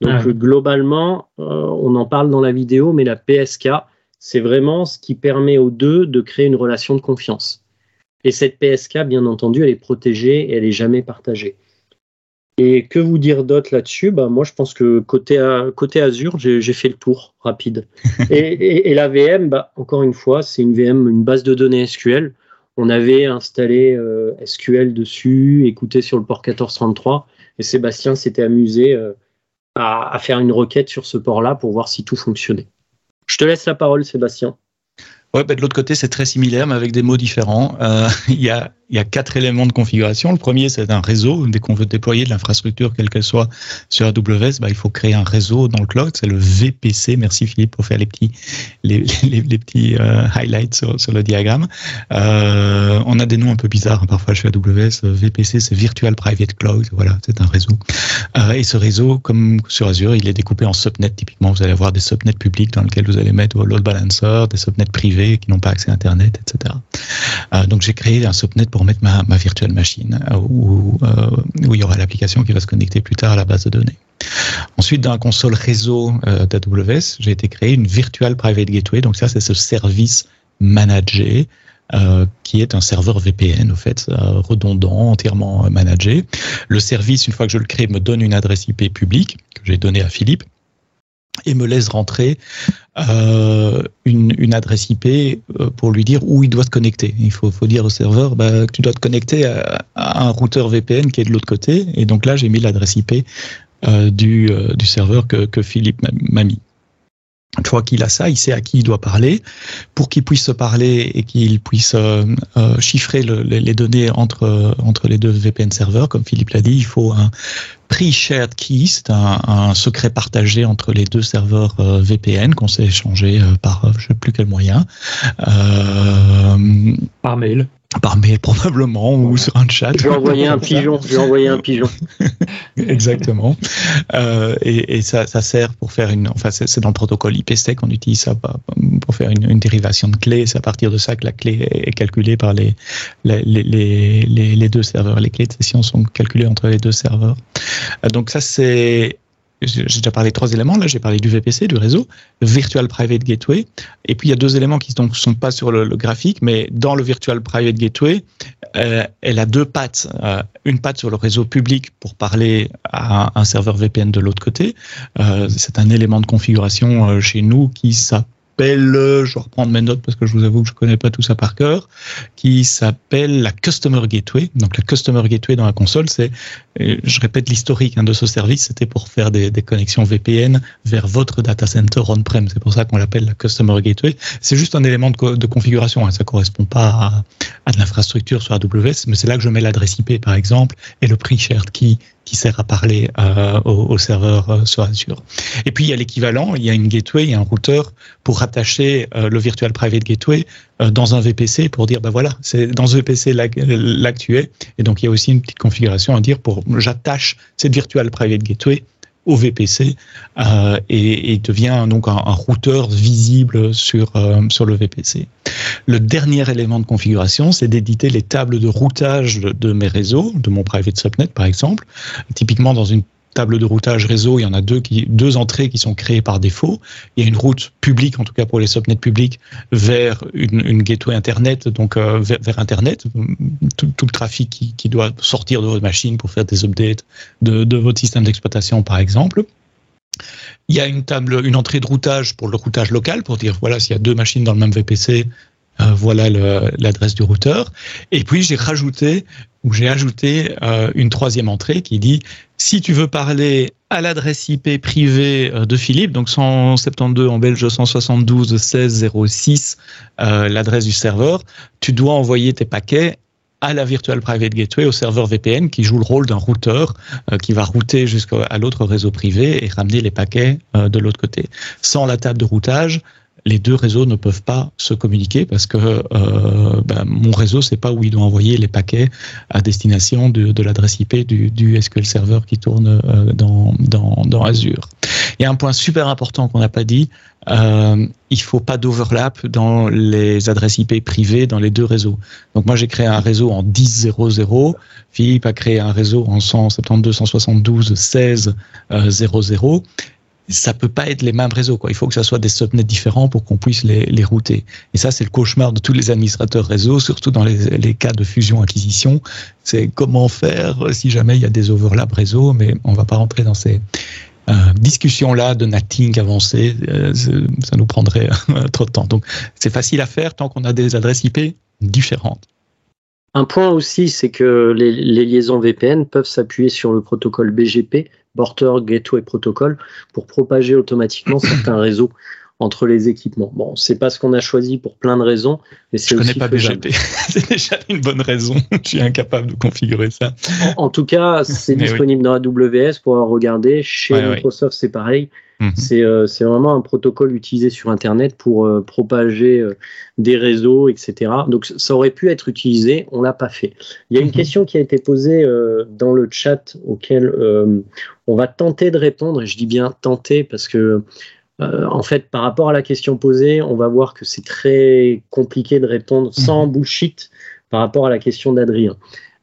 Donc ah globalement, euh, on en parle dans la vidéo, mais la PSK, c'est vraiment ce qui permet aux deux de créer une relation de confiance. Et cette PSK, bien entendu, elle est protégée et elle n'est jamais partagée. Et que vous dire d'autre là-dessus? Bah, Moi, je pense que côté, côté Azure, j'ai fait le tour rapide. et, la VM, bah, encore une fois, c'est une VM, une base de données SQL. On avait installé euh, SQL dessus, écouté sur le port 1433, et Sébastien s'était amusé. Euh, à, faire une requête sur ce port-là pour voir si tout fonctionnait. Je te laisse la parole, Sébastien. Bah, de l'autre côté, c'est très similaire, mais avec des mots différents. Euh, il y a quatre éléments de configuration. Le premier, c'est un réseau. Dès qu'on veut déployer de l'infrastructure, quelle qu'elle soit, sur AWS, bah, il faut créer un réseau dans le cloud. C'est le VPC. Merci Philippe pour faire les petits, les, petits euh, highlights sur, le diagramme. Euh, on a des noms un peu bizarres hein, parfois chez AWS. VPC, c'est Virtual Private Cloud. Voilà, c'est un réseau. Et ce réseau, comme sur Azure, il est découpé en subnets. Typiquement, vous allez avoir des subnets publics dans lesquels vous allez mettre vos load balancers, des subnets privés qui n'ont pas accès à Internet, etc. Euh, donc j'ai créé un subnet pour mettre ma, ma virtual machine euh, où, euh, où il y aura l'application qui va se connecter plus tard à la base de données. Ensuite, dans la console réseau d'AWS, j'ai été créé une Virtual Private Gateway. Donc ça, c'est ce service managé qui est un serveur VPN, au fait, redondant, entièrement managé. Le service, une fois que je le crée, me donne une adresse IP publique que j'ai donnée à Philippe. Et me laisse rentrer euh, une, une, adresse IP euh, pour lui dire où il doit se connecter. Il faut, faut dire au serveur bah, que tu dois te connecter à, un routeur VPN qui est de l'autre côté. Et donc là, j'ai mis l'adresse IP euh, du, du serveur que, que Philippe m'a mis. Une fois qu'il a ça, il sait à qui il doit parler. Pour qu'il puisse se parler et qu'il puisse euh, euh, chiffrer le, les données entre, entre les deux VPN serveurs, comme Philippe l'a dit, il faut un pre-shared key, c'est un, un, secret partagé entre les deux serveurs euh, VPN qu'on s'est échangé par je sais plus quel moyen. par mail par mail probablement ou sur un chat. Je vais envoyer un pigeon. Je vais envoyer un pigeon. Exactement. Euh, et, et ça, ça, sert pour faire une. Enfin, c'est dans le protocole IPsec qu'on utilise ça pour faire une, une dérivation de clé. C'est à partir de ça que la clé est calculée par les les, les, les, les deux serveurs. Les clés de session sont calculées entre les deux serveurs. Euh, donc ça c'est j'ai déjà parlé de trois éléments. Là, j'ai parlé du VPC, du réseau, Virtual Private Gateway. Et puis, il y a deux éléments qui ne sont pas sur le, graphique, mais dans le Virtual Private Gateway, euh, elle a deux pattes. Euh, une patte sur le réseau public pour parler à un serveur VPN de l'autre côté. Euh, C'est un élément de configuration chez nous qui s'appelle je vais reprendre mes notes parce que je vous avoue que je connais pas tout ça par cœur, qui s'appelle la Customer Gateway. Donc la Customer Gateway dans la console, c'est, je répète l'historique hein, de ce service, c'était pour faire des, connexions VPN vers votre data center on-prem. C'est pour ça qu'on l'appelle la Customer Gateway. C'est juste un élément de, configuration. Hein. Ça correspond pas à, à de l'infrastructure sur AWS, mais c'est là que je mets l'adresse IP par exemple et le prix shared key qui sert à parler euh, au, serveur euh, sur Azure. Et puis il y a l'équivalent, il y a une gateway, il y a un routeur pour rattacher euh, le Virtual Private Gateway dans un VPC pour dire, ben voilà, c'est dans ce VPC là. Et donc il y a aussi une petite configuration à dire pour j'attache cette Virtual Private Gateway au VPC euh, et, devient donc un, routeur visible sur, euh, sur le VPC. Le dernier élément de configuration, c'est d'éditer les tables de routage de, mes réseaux, de mon private subnet par exemple. Typiquement dans une table de routage réseau, il y en a deux, qui, deux entrées qui sont créées par défaut. Il y a une route publique, en tout cas pour les subnets publics, vers une, une gateway Internet, donc euh, vers, Internet, tout, tout le trafic qui, qui, doit sortir de votre machine pour faire des updates de, de votre système d'exploitation, par exemple. Il y a une table, une entrée de routage pour le routage local, pour dire voilà s'il y a deux machines dans le même VPC, euh, voilà l'adresse du routeur. Et puis j'ai rajouté ou j'ai ajouté euh, une troisième entrée qui dit si tu veux parler à l'adresse IP privée euh, de Philippe, donc 172 en belge 172 16 06, euh, l'adresse du serveur, tu dois envoyer tes paquets à la Virtual Private Gateway, au serveur VPN qui joue le rôle d'un routeur qui va router jusqu'à l'autre réseau privé et ramener les paquets de l'autre côté. Sans la table de routage, les deux réseaux ne peuvent pas se communiquer parce que euh, ben, mon réseau sait pas où il doit envoyer les paquets à destination de, l'adresse IP du, du, SQL Server qui tourne euh, dans, dans, dans, Azure. Il y a un point super important qu'on n'a pas dit. Euh, il faut pas d'overlap dans les adresses IP privées dans les deux réseaux. Donc moi j'ai créé un réseau en 10.0.0. Philippe a créé un réseau en 172.172.16.00 ça peut pas être les mêmes réseaux. Quoi. Il faut que ça soit des subnets différents pour qu'on puisse les, les router. Et ça, c'est le cauchemar de tous les administrateurs réseau, surtout dans les, les cas de fusion-acquisition. C'est comment faire si jamais il y a des overlaps réseau, mais on va pas rentrer dans ces euh, discussions-là de natting avancé. Euh, ça nous prendrait trop de temps. Donc, c'est facile à faire tant qu'on a des adresses IP différentes. Un point aussi, c'est que les, les, liaisons VPN peuvent s'appuyer sur le protocole BGP, Border Gateway Protocol, pour propager automatiquement certains réseaux entre les équipements. Bon, c'est pas ce qu'on a choisi pour plein de raisons, mais c'est Je connais pas faisable. BGP. c'est déjà une bonne raison. Je suis incapable de configurer ça. En, en tout cas, c'est disponible oui. dans AWS pour regarder. Chez ouais, Microsoft, c'est pareil. Mmh. C'est euh, vraiment un protocole utilisé sur Internet pour euh, propager euh, des réseaux, etc. Donc ça aurait pu être utilisé, on l'a pas fait. Il y a une mmh. question qui a été posée dans le chat auquel on va tenter de répondre, et je dis bien tenter parce que euh, en fait, par rapport à la question posée, on va voir que c'est très compliqué de répondre sans mmh. bullshit par rapport à la question d'Adrien.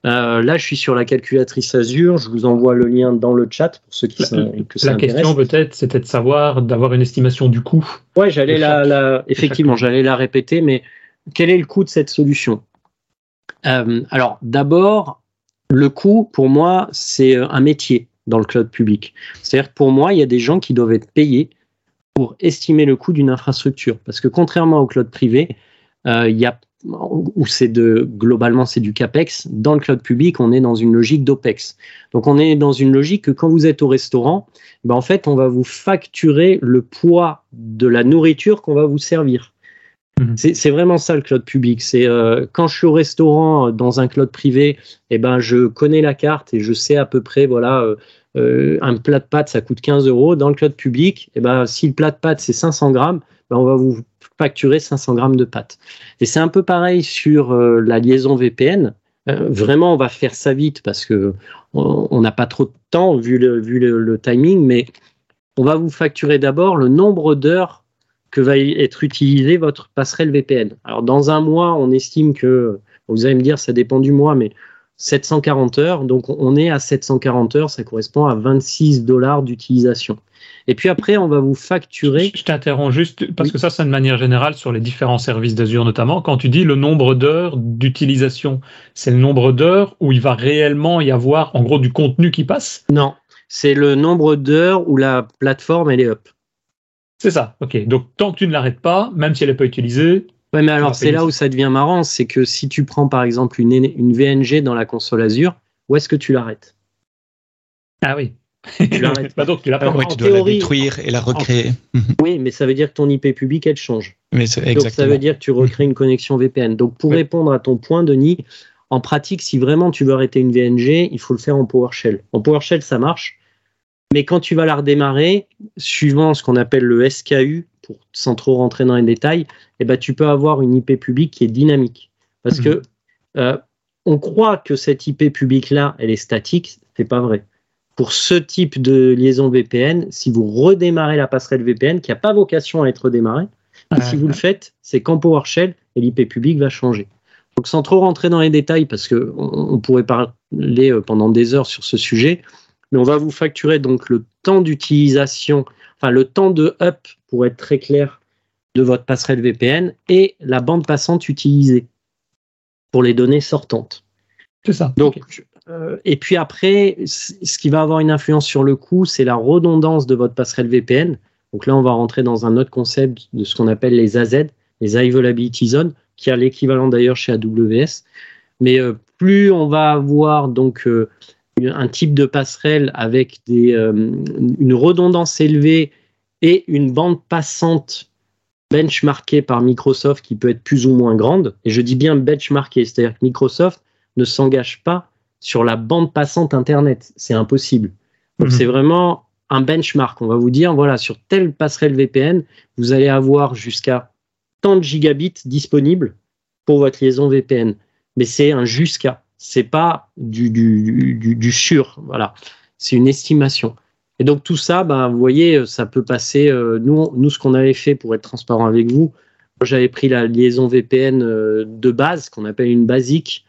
Euh, là, je suis sur la calculatrice Azure. Je vous envoie le lien dans le chat pour ceux qui la, sont, que ça La intéresse. question peut-être, c'était de savoir, d'avoir une estimation du coût. Ouais, j'allais la, la, effectivement, j'allais la répéter, mais quel est le coût de cette solution? Euh, Alors, d'abord, le coût, pour moi, c'est un métier dans le cloud public. C'est-à-dire que pour moi, il y a des gens qui doivent être payés pour estimer le coût d'une infrastructure. Parce que contrairement au cloud privé, euh, il y a où c'est de globalement c'est du capex. Dans le cloud public, on est dans une logique d'opex. Donc on est dans une logique que quand vous êtes au restaurant, ben en fait on va vous facturer le poids de la nourriture qu'on va vous servir. Mhm. C'est vraiment ça le cloud public. C'est euh, quand je suis au restaurant euh, dans un cloud privé, eh ben je connais la carte et je sais à peu près voilà euh, euh un plat de pâtes ça coûte 15 euros. Dans le cloud public, eh ben si le plat de pâtes c'est 500 grammes, ben on va vous facturer 500 grammes de pâtes. Et c'est un peu pareil sur la liaison VPN. vraiment, on va faire ça vite parce que on n'a pas trop de temps vu le, le timing, mais on va vous facturer d'abord le nombre d'heures que va être utilisé votre passerelle VPN. Alors dans un mois, on estime que, vous allez me dire, ça dépend du mois, mais 740 heures, donc on est à 740 heures, ça correspond à 26 dollars d'utilisation. Et puis après, on va vous facturer. Je t'interromps juste parce que ça, c'est de manière générale sur les différents services d'Azure notamment. Quand tu dis le nombre d'heures d'utilisation, c'est le nombre d'heures où il va réellement y avoir en gros du contenu qui passe? Non, c'est le nombre d'heures où la plateforme elle est up. C'est ça, ok. Donc tant que tu ne l'arrêtes pas, même si elle n'est pas utilisée. Oui, mais alors c'est là où ça devient marrant, c'est que si tu prends par exemple une, une VNG dans la console Azure, où est-ce que tu l'arrêtes? Ah oui. Tu l'arrêtes. bah donc tu, ah, ouais, tu dois la détruire et la recréer. Mhm. Oui, mais ça veut dire que ton IP public, elle change. Mais donc ça veut dire que tu recrées une connexion VPN. Donc pour répondre à ton point, Denis, en pratique, si vraiment tu veux arrêter une VNG, il faut le faire en PowerShell. En PowerShell, ça marche. Mais quand tu vas la redémarrer, suivant ce qu'on appelle le SKU, pour, sans trop rentrer dans les détails, eh ben, tu peux avoir une IP publique qui est dynamique. Parce que mhm. euh, on croit que cette IP publique-là, elle est statique, c'est pas vrai. Pour ce type de liaison VPN, si vous redémarrez la passerelle VPN, qui n'a pas vocation à être redémarrée, si vous le faites, c'est qu'en PowerShell, l'IP publique va changer. Donc sans trop rentrer dans les détails, parce qu'on on pourrait parler euh, pendant des heures sur ce sujet, mais on va vous facturer donc le temps d'utilisation, enfin le temps de up pour être très clair de votre passerelle VPN et la bande passante utilisée pour les données sortantes. C'est ça. Donc, euh, et puis après, ce qui va avoir une influence sur le coût, c'est la redondance de votre passerelle VPN. Donc là, on va rentrer dans un autre concept de ce qu'on appelle les AZ, les Availability Zones, qui a l'équivalent d'ailleurs chez AWS. Mais euh, plus on va avoir donc euh, un type de passerelle avec des, euh, une redondance élevée et une bande passante benchmarkée par Microsoft qui peut être plus ou moins grande. Et je dis bien benchmarkée, c'est-à-dire que Microsoft ne s'engage pas sur la bande passante Internet. C'est impossible. Donc mhm. c'est vraiment un benchmark. On va vous dire, voilà, sur telle passerelle VPN, vous allez avoir jusqu'à tant de gigabits disponibles pour votre liaison VPN. Mais c'est un jusqu'à c'est pas du, du, du, sûr, voilà, c'est une estimation. Et donc tout ça, ben, vous voyez, ça peut passer. Euh, nous, nous, ce qu'on avait fait pour être transparent avec vous, j'avais pris la liaison VPN euh, de base, qu'on appelle une basique.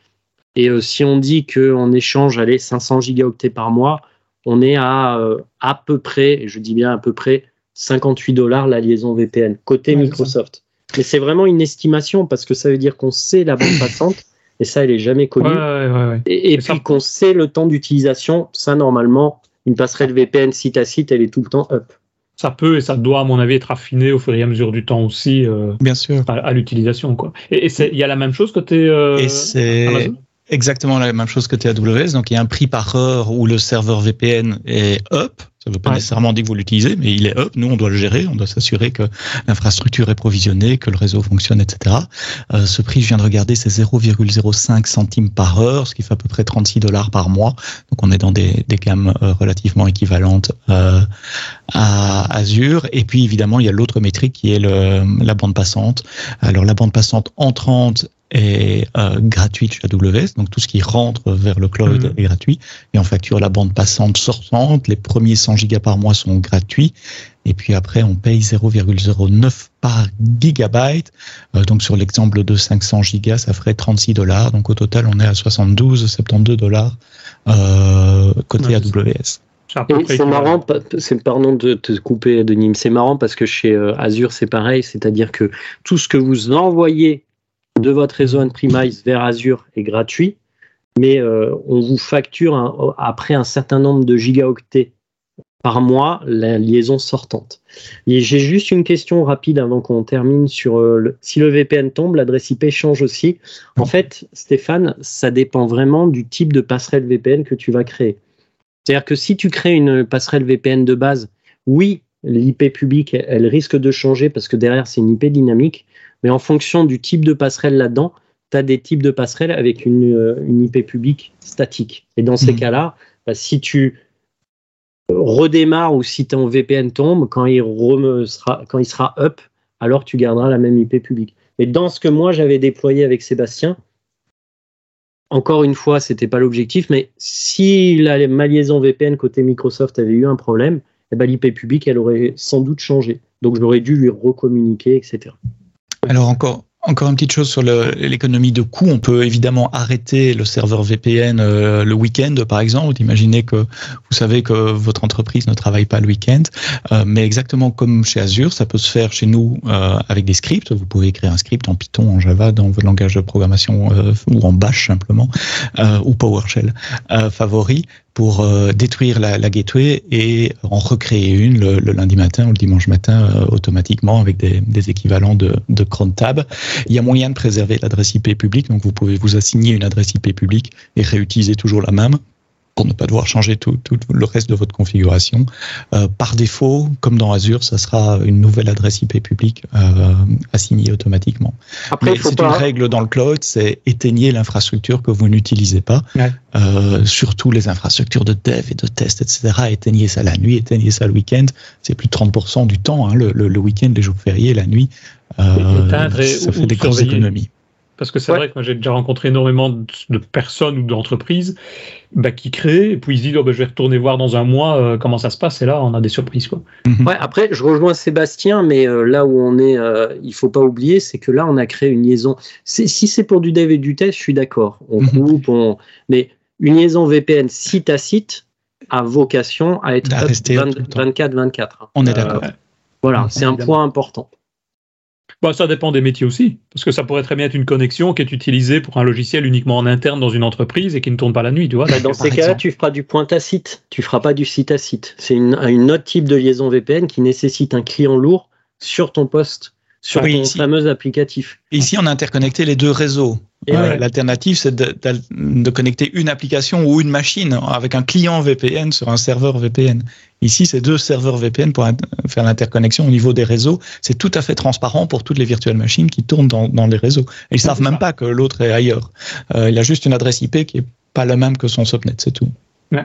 Et euh, si on dit qu'en échange, allez, 500 gigaoctets par mois, on est à à peu près, et je dis bien à peu près, 58 dollars la liaison VPN, côté Microsoft. Mais c'est vraiment une estimation parce que ça veut dire qu'on sait la bande passante et ça, elle est jamais connue. et, puis qu'on sait le temps d'utilisation, ça, normalement, une passerelle VPN site à site, elle est tout le temps up. Ça peut et ça doit, à mon avis, être affiné au fur et à mesure du temps aussi. Euh, Bien sûr. À, l'utilisation, quoi. Et il y a la même chose côté euh, et c'est exactement la même chose côté AWS. Donc, il y a un prix par heure où le serveur VPN est up. Ça ne veut pas nécessairement dire que vous l'utilisez, mais il est up. Nous, on doit le gérer. On doit s'assurer que l'infrastructure est provisionnée, que le réseau fonctionne, etc. Euh, ce prix, je viens de regarder, c'est 0,05 centimes par heure, ce qui fait à peu près 36 dollars par mois. Donc, on est dans des, des gammes euh, relativement équivalentes euh, à Azure. Et puis, évidemment, il y a l'autre métrique qui est le, la bande passante. Alors, la bande passante entrante est euh, gratuite chez AWS, donc tout ce qui rentre vers le cloud mhm. est gratuit, et on facture la bande passante sortante, les premiers 100 gigas par mois sont gratuits, et puis après on paye 0,09 par gigabyte, euh, donc sur l'exemple de 500 gigas, ça ferait 36 dollars, donc au total on est à 72, 72 dollars euh, côté AWS. C'est marrant, c'est pardon de te couper, Denis, c'est marrant parce que chez euh, Azure c'est pareil, c'est-à-dire que tout ce que vous envoyez de votre réseau on-premise vers Azure est gratuit, mais euh, on vous facture après un certain nombre de gigaoctets par mois la liaison sortante. J'ai juste une question rapide avant qu'on termine sur le, si le VPN tombe, l'adresse IP change aussi. En fait, Stéphane, ça dépend vraiment du type de passerelle VPN que tu vas créer. C'est-à-dire que si tu crées une passerelle VPN de base, oui, l'IP publique, elle risque de changer parce que derrière, c'est une IP dynamique, mais en fonction du type de passerelle là-dedans, tu as des types de passerelles avec une, une IP publique statique. Et dans ces mmh. cas-là, bah, si tu redémarres ou si ton VPN tombe, quand il, sera, quand il sera up, alors tu garderas la même IP publique. Mais dans ce que moi j'avais déployé avec Sébastien, encore une fois, c'était pas l'objectif, mais si la, ma liaison VPN côté Microsoft avait eu un problème, eh ben, l'IP publique, elle aurait sans doute changé. Donc j'aurais dû lui recommuniquer, etc. Alors encore, encore une petite chose sur l'économie de coût. On peut évidemment arrêter le serveur VPN euh, le week-end, par exemple. Imaginez que vous savez que votre entreprise ne travaille pas le week-end, euh, mais exactement comme chez Azure, ça peut se faire chez nous euh, avec des scripts. Vous pouvez écrire un script en Python, en Java, dans votre langage de programmation ou en Bash simplement, ou PowerShell favori pour euh, détruire la, gateway et en recréer une le, le, lundi matin ou le dimanche matin euh, automatiquement avec des, des, équivalents de, de cron tab. Il y a moyen de préserver l'adresse IP publique, donc vous pouvez vous assigner une adresse IP publique et réutiliser toujours la même pour ne pas devoir changer tout, tout le reste de votre configuration. Euh, par défaut, comme dans Azure, ça sera une nouvelle adresse IP publique euh, assignée automatiquement. Après, c'est pas... une règle dans le cloud, c'est éteignez l'infrastructure que vous n'utilisez pas, ouais. euh, surtout les infrastructures de dev et de test, etc. Éteignez ça la nuit, éteignez ça le week-end. C'est plus de 30% du temps, hein, le, le, le week-end, les jours fériés, la nuit. Euh, ça fait des grosses économies. Parce que c'est ouais. vrai que moi j'ai déjà rencontré énormément de personnes ou d'entreprises bah, qui créent et puis ils se disent oh, bah, je vais retourner voir dans un mois euh, comment ça se passe et là on a des surprises quoi. Mm-hmm. Ouais, après je rejoins Sébastien mais euh, là où on est euh, il faut pas oublier c'est que là on a créé une liaison si c'est pour du dev et du test je suis d'accord on coupe on... mais une liaison VPN site à site a vocation à être 24-24. On est d'accord. Voilà, c'est un point important. Bah, ça dépend des métiers aussi, parce que ça pourrait très bien être une connexion qui est utilisée pour un logiciel uniquement en interne dans une entreprise et qui ne tourne pas la nuit, tu vois. Bah, dans ces cas-là, tu feras du point à site, tu feras pas du site à site. C'est une, une, autre type de liaison VPN qui nécessite un client lourd sur ton poste, sur oui, ton ici, fameux applicatif. Ici, on a interconnecté les deux réseaux. Ouais. L'alternative, c'est de, de, de, connecter une application ou une machine avec un client VPN sur un serveur VPN. Ici, c'est deux serveurs VPN pour faire l'interconnexion au niveau des réseaux. C'est tout à fait transparent pour toutes les virtuelles machines qui tournent dans, dans les réseaux. Ils savent même pas que l'autre est ailleurs. Euh, il a juste une adresse IP qui est pas la même que son subnet, c'est tout.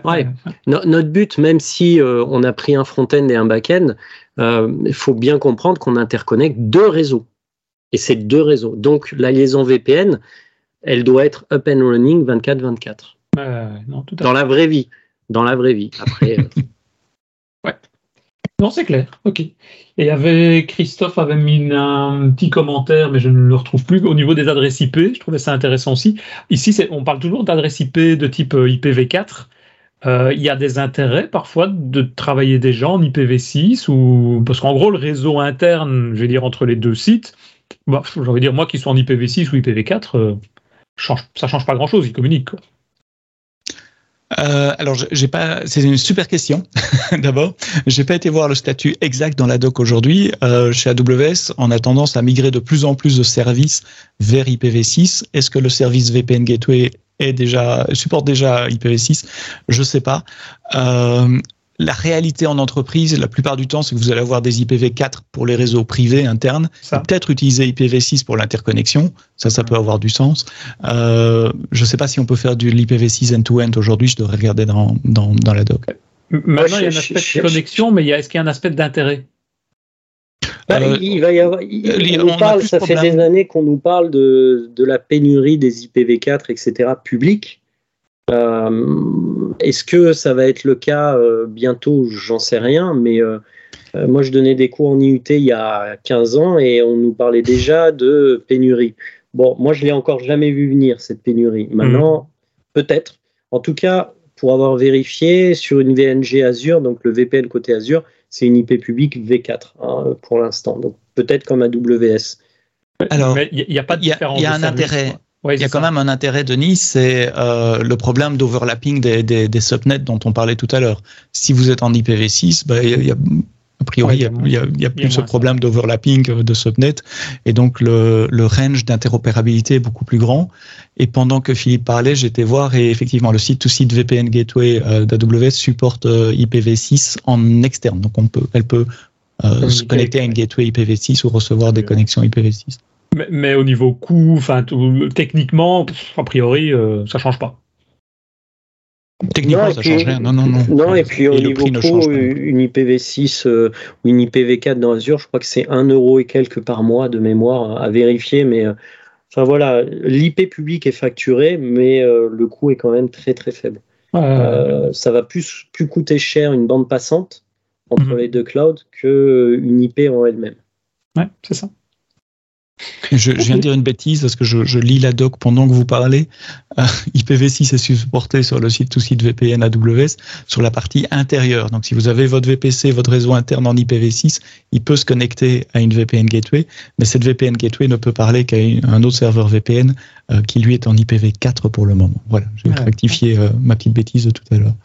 Ouais. No notre but, même si euh, on a pris un front-end et un back-end, il euh, faut bien comprendre qu'on interconnecte deux réseaux. Et c'est deux réseaux. Donc la liaison VPN, elle doit être up and running 24-24. Euh, dans la vraie vie. Dans la vraie vie. Après. euh... ouais. Non, c'est clair. Ok. Et il y avait Christophe avait mis un petit commentaire, mais je ne le retrouve plus au niveau des adresses IP. Je trouvais ça intéressant aussi. Ici, on parle toujours d'adresses IP de type euh, IPv4. Euh, il y a des intérêts parfois de travailler déjà en IPv6 ou parce qu'en gros le réseau interne, je vais dire entre les deux sites, bah, j'ai envie de dire moi qui sois en IPv6 ou IPv4, euh, change, ça change pas grand chose, ils communiquent. Euh, alors, j'ai pas. C'est une super question. D'abord, j'ai pas été voir le statut exact dans la doc aujourd'hui. Euh, chez AWS, on a tendance à migrer de plus en plus de services vers IPv6. Est-ce que le service VPN Gateway est déjà supporte déjà IPv6 Je sais pas. Euh, la réalité en entreprise, la plupart du temps, c'est que vous allez avoir des IPv4 pour les réseaux privés internes, peut-être utiliser IPv6 pour l'interconnexion, ça, ça peut avoir du sens. Euh, je ne sais pas si on peut faire du l'IPv6 end-to-end aujourd'hui, je devrais regarder dans, dans, dans la doc. Maintenant, il y a un aspect de connexion, mais est-ce qu'il y a un aspect d'intérêt? Bah, euh, il va y avoir. Il, on, on parle, ça fait des années qu'on nous parle de, de la pénurie des IPv4, etc., publics. Euh, Est-ce que ça va être le cas euh, bientôt? J'en sais rien, mais euh, euh moi je donnais des cours en IUT il y a 15 ans et on nous parlait déjà de pénurie. Bon, moi je l'ai encore jamais vu venir cette pénurie. Maintenant, mmh. peut-être. En tout cas, pour avoir vérifié sur une VNG Azure, donc le VPN côté Azure, c'est une IP publique V4 hein, pour l'instant. Donc peut-être comme AWS. Alors, il n'y a pas de différence. Il y a, un intérêt. Il y a quand même un intérêt de Nice, c'est euh, le problème d'overlapping des, des, des, subnets dont on parlait tout à l'heure. Si vous êtes en IPv6, bah, il y a, a priori, il n'y a, plus ce problème d'overlapping euh, de subnet, et donc le, le range d'interopérabilité est beaucoup plus grand. Et pendant que Philippe parlait, j'étais voir, et effectivement, le site-to-site VPN Gateway euh, d'AWS supporte euh, IPv6 en externe. Donc on peut, elle peut se connecter à une gateway IPv6 ou recevoir des connexions IPv6. Mais, mais, au niveau coût, enfin techniquement, a priori, euh, ça change pas. Techniquement, non, ça puis, change rien. Non, non, non. Non, et puis et au niveau coût, une IPv6 euh, ou une IPv4 dans Azure, je crois que c'est 1 euro et quelques par mois de mémoire à vérifier, mais euh, enfin voilà, l'IP public est facturé, mais euh, le coût est quand même très très faible. Euh, ça va plus, plus coûter cher une bande passante entre mm -hmm. les deux clouds qu'une IP en elle-même. Ouais, c'est ça. Je, je, viens de dire une bêtise parce que je, je lis la doc pendant que vous parlez. Euh, IPv6 est supporté sur le site tout site VPN AWS sur la partie intérieure. Donc, si vous avez votre VPC, votre réseau interne en IPv6, il peut se connecter à une VPN gateway, mais cette VPN gateway ne peut parler qu'à un autre serveur VPN euh, qui lui est en IPv4 pour le moment. Voilà, j'ai rectifié euh, ma petite bêtise de tout à l'heure.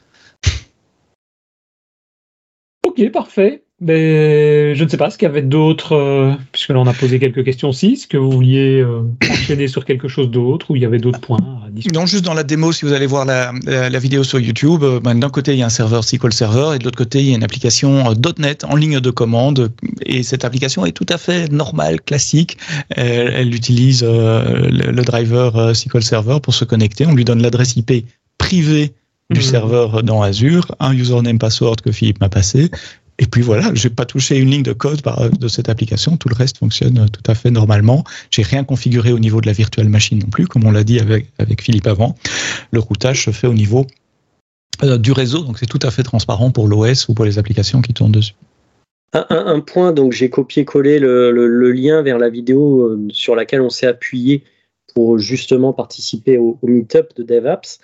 Ok, parfait. Mais je ne sais pas, ce qu'il y avait d'autres, euh, puisque là on a posé quelques questions aussi, est-ce que vous vouliez euh, enchaîner sur quelque chose d'autre ou il y avait d'autres points à discuter? Non, juste dans la démo, si vous allez voir la, la, la vidéo sur YouTube, euh, ben, d'un côté il y a un serveur SQL Server et de l'autre côté il y a une application .NET en ligne de commande et cette application est tout à fait normale, classique. Elle, elle utilise euh, le, le, driver SQL Server pour se connecter, on lui donne l'adresse IP privée du mmh. serveur dans Azure, un username password que Philippe m'a passé, et puis voilà, j'ai pas touché une ligne de code par, de cette application. Tout le reste fonctionne tout à fait normalement. J'ai rien configuré au niveau de la virtual machine non plus, comme on l'a dit avec, Philippe avant. Le routage se fait au niveau euh, du réseau, donc c'est tout à fait transparent pour l'OS ou pour les applications qui tournent dessus. Un, point, donc j'ai copié-collé le, lien vers la vidéo euh, sur laquelle on s'est appuyé pour justement participer au, au meetup de DevApps.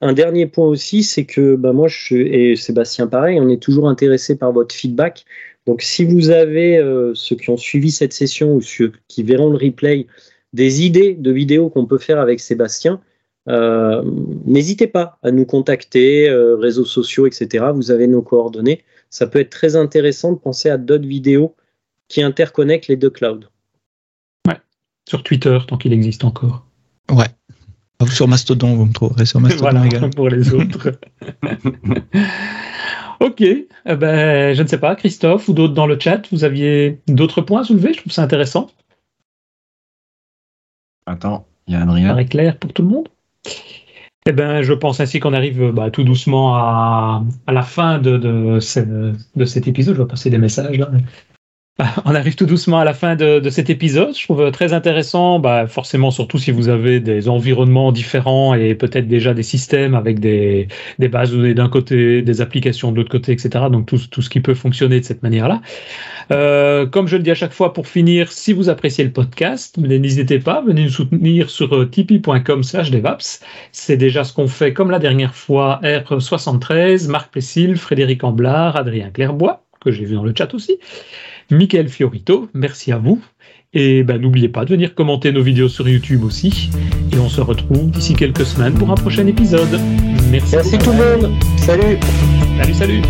Un dernier point aussi, c'est que bah, moi je, et Sébastien pareil, on est toujours intéressé par votre feedback. Donc si vous avez, euh, ceux qui ont suivi cette session ou ceux qui verront le replay, des idées de vidéos qu'on peut faire avec Sébastien, euh, n'hésitez pas à nous contacter, euh, réseaux sociaux, etc. Vous avez nos coordonnées. Ça peut être très intéressant de penser à d'autres vidéos qui interconnectent les deux clouds. Ouais, sur Twitter, tant qu'il existe encore. Ouais, sur Mastodon, vous me trouverez sur Mastodon voilà, également. pour les autres. ok, eh ben, je ne sais pas, Christophe ou d'autres dans le chat, vous aviez d'autres points à soulever? Je trouve ça intéressant. Attends, il y a Adrien. Ça clair pour tout le monde eh ben, je pense ainsi qu'on arrive bah, tout doucement à, à la fin de, de, cet épisode. Je vais passer des messages là. On arrive tout doucement à la fin de, de cet épisode. Je trouve très intéressant, bah, forcément, surtout si vous avez des environnements différents et peut-être déjà des systèmes avec des, des bases données d'un côté, des applications de l'autre côté, etc. Donc tout, tout ce qui peut fonctionner de cette manière-là. Euh, comme je le dis à chaque fois, pour finir, si vous appréciez le podcast, n'hésitez pas, venez nous soutenir sur tipeee.com slash devaps. C'est déjà ce qu'on fait comme la dernière fois, R73, Marc Plessil, Frédéric Amblard, Adrien Clairbois, que j'ai vu dans le chat aussi. Michael Fiorito, merci à vous. Et ben, n'oubliez pas de venir commenter nos vidéos sur YouTube aussi. Et on se retrouve d'ici quelques semaines pour un prochain épisode. Merci. Merci tout le monde. Salut. Salut, salut.